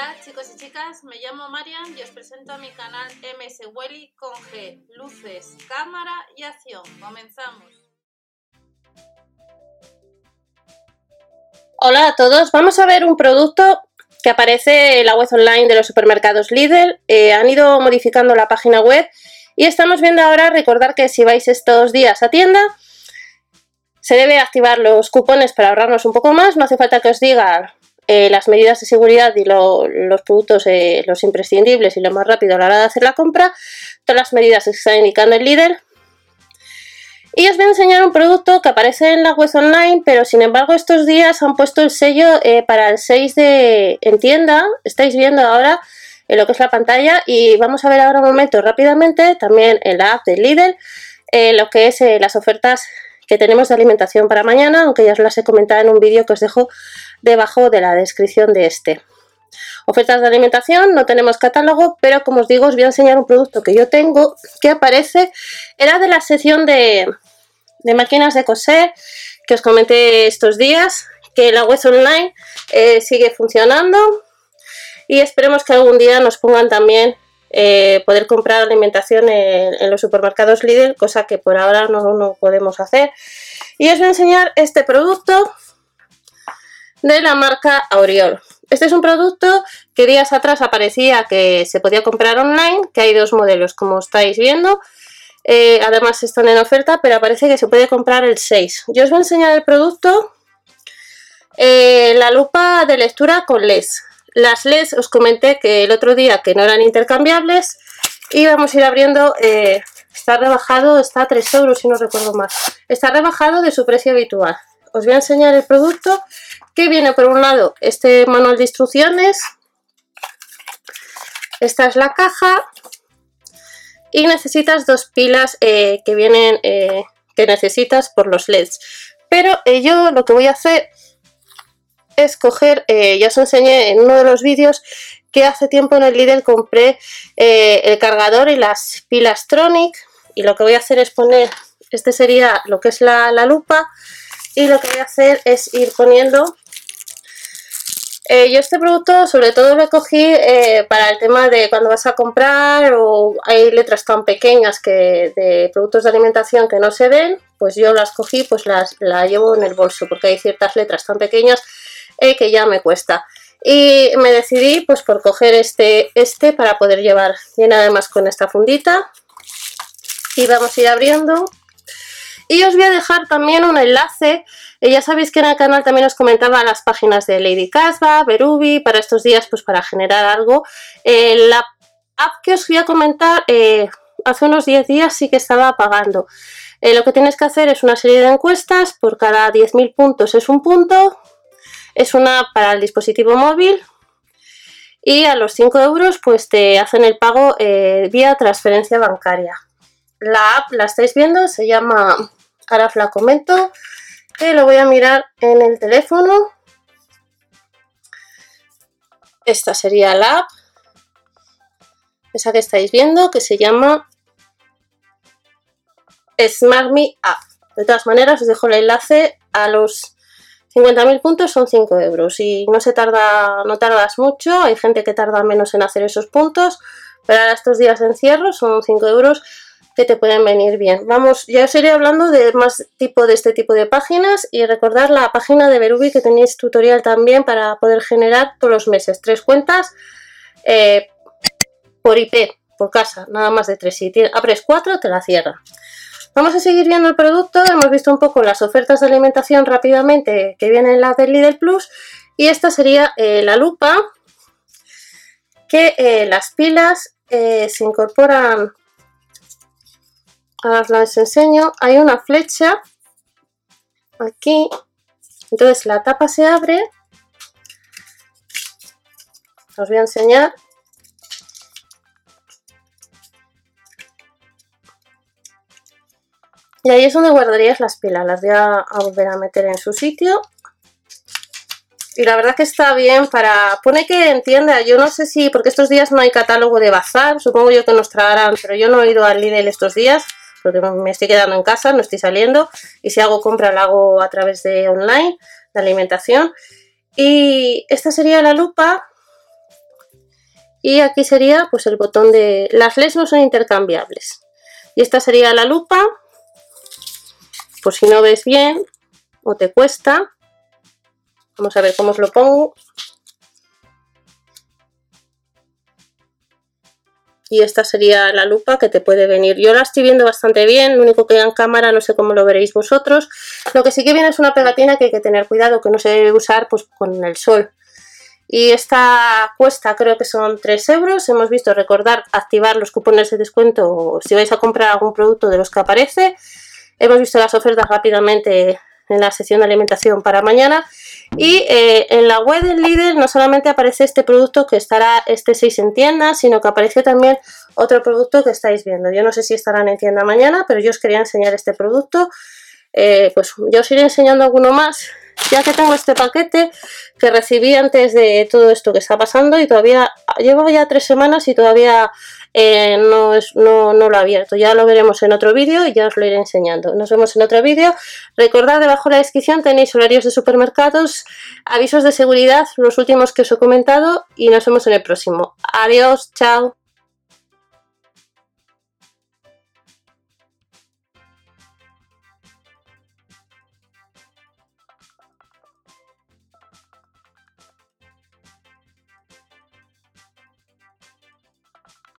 Hola chicos y chicas, me llamo Marian y os presento a mi canal MS Welly con G, luces, cámara y acción. Comenzamos. Hola a todos, vamos a ver un producto que aparece en la web online de los supermercados Lidl. Eh, han ido modificando la página web y estamos viendo ahora, recordar que si vais estos días a tienda, se debe activar los cupones para ahorrarnos un poco más. No hace falta que os diga eh, las medidas de seguridad y los productos, eh, los imprescindibles y lo más rápido a la hora de hacer la compra, todas las medidas que está indicando el líder. Y os voy a enseñar un producto que aparece en la web online, pero sin embargo estos días han puesto el sello eh, para el 6 de en tienda. Estáis viendo ahora en lo que es la pantalla y vamos a ver ahora un momento rápidamente también en la app del Lidl lo que es las ofertas que tenemos de alimentación para mañana, aunque ya os las he comentado en un vídeo que os dejo debajo de la descripción de este. Ofertas de alimentación, no tenemos catálogo, pero como os digo, os voy a enseñar un producto que yo tengo que aparece, era de la sección de, máquinas de coser que os comenté estos días, que la web online eh, sigue funcionando y esperemos que algún día nos pongan también eh, poder comprar alimentación en, los supermercados Lidl, cosa que por ahora no, podemos hacer. Y os voy a enseñar este producto de la marca Auriol. Este es un producto que días atrás aparecía que se podía comprar online, que hay dos modelos como estáis viendo. Eh, además están en oferta, pero aparece que se puede comprar el 6. Yo os voy a enseñar el producto, eh, la lupa de lectura con LES. Las LEDs os comenté que el otro día que no eran intercambiables y vamos a ir abriendo, eh, está rebajado, está a 3 euros si no recuerdo más, está rebajado de su precio habitual. Os voy a enseñar el producto que viene por un lado este manual de instrucciones, esta es la caja y necesitas dos pilas eh, que vienen, eh, que necesitas por los LEDs. Pero yo lo que voy a hacer escoger, eh, ya os enseñé en uno de los vídeos que hace tiempo en el Lidl compré eh, el cargador y las pilas Tronic y lo que voy a hacer es poner, este sería lo que es la, lupa y lo que voy a hacer es ir poniendo eh, yo este producto sobre todo lo cogí para el tema de cuando vas a comprar o hay letras tan pequeñas que de productos de alimentación que no se ven, pues yo las cogí, pues las la llevo en el bolso porque hay ciertas letras tan pequeñas eh, que ya me cuesta. Y me decidí pues por coger este, este para poder llevar bien además con esta fundita. Y vamos a ir abriendo. Y os voy a dejar también un enlace. Eh, ya sabéis que en el canal también os comentaba las páginas de Lady Casba, Berubi, para estos días pues para generar algo. Eh, la app que os voy a comentar hace unos 10 días sí que estaba pagando. lo que tienes que hacer es una serie de encuestas, por cada 10.000 puntos es un punto, es una para el dispositivo móvil y a los 5 euros pues te hacen el pago eh, vía transferencia bancaria. La app la estáis viendo, se llama, ahora la comento, que lo voy a mirar en el teléfono. Esta sería la app, esa que estáis viendo, que se llama SmartMe App. De todas maneras, os dejo el enlace a los 50.000 puntos son 5 euros y no se tarda, no tardas mucho, hay gente que tarda menos en hacer esos puntos, pero ahora estos días de encierro son 5 euros que te pueden venir bien. Vamos, ya os iré hablando de más tipo de este tipo de páginas y recordar la página de Berubi que tenéis tutorial también para poder generar todos los meses tres cuentas eh, por IP, por casa, nada más de tres. Si abres cuatro, te la cierra. Vamos a seguir viendo el producto, hemos visto un poco las ofertas de alimentación rápidamente que vienen en la del Lidl Plus. Y esta sería eh, la lupa que eh, las pilas eh, se incorporan, ahora os las enseño, hay una flecha aquí, entonces la tapa se abre, os voy a enseñar Y ahí es donde guardarías las pilas, las voy a, volver a meter en su sitio. Y la verdad que está bien para... Pone que entienda, yo no sé si... Porque estos días no hay catálogo de bazar, supongo yo que nos traerán, pero yo no he ido al Lidl estos días, porque me estoy quedando en casa, no estoy saliendo. Y si hago compra, la hago a través de online, de alimentación. Y esta sería la lupa y aquí sería pues el botón de... Las LEDs no son intercambiables. Y esta sería la lupa, por si no ves bien o te cuesta. Vamos a ver cómo os lo pongo. y esta sería la lupa que te puede venir. Yo la estoy viendo bastante bien, lo único que en cámara no sé cómo lo veréis vosotros. Lo que sí que viene es una pegatina que hay que tener cuidado, que no se debe usar pues, con el sol. Y esta cuesta creo que son 3 euros. Hemos visto recordar activar los cupones de descuento si vais a comprar algún producto de los que aparece. Hemos visto las ofertas rápidamente en la sección de alimentación para mañana. Y eh, en la web del líder no solamente aparece este producto que estará este 6 en tienda, sino que aparece también otro producto que estáis viendo. Yo no sé si estarán en tienda mañana, pero yo os quería enseñar este producto. Eh, pues yo os iré enseñando alguno más, ya que tengo este paquete que recibí antes de todo esto que está pasando y todavía llevo ya tres semanas y todavía eh, no, no, no, lo he abierto. Ya lo veremos en otro vídeo y ya os lo iré enseñando. Nos vemos en otro vídeo. Recordad, debajo de la descripción tenéis horarios de supermercados, avisos de seguridad, los últimos que os he comentado y nos vemos en el próximo. Adiós, chao.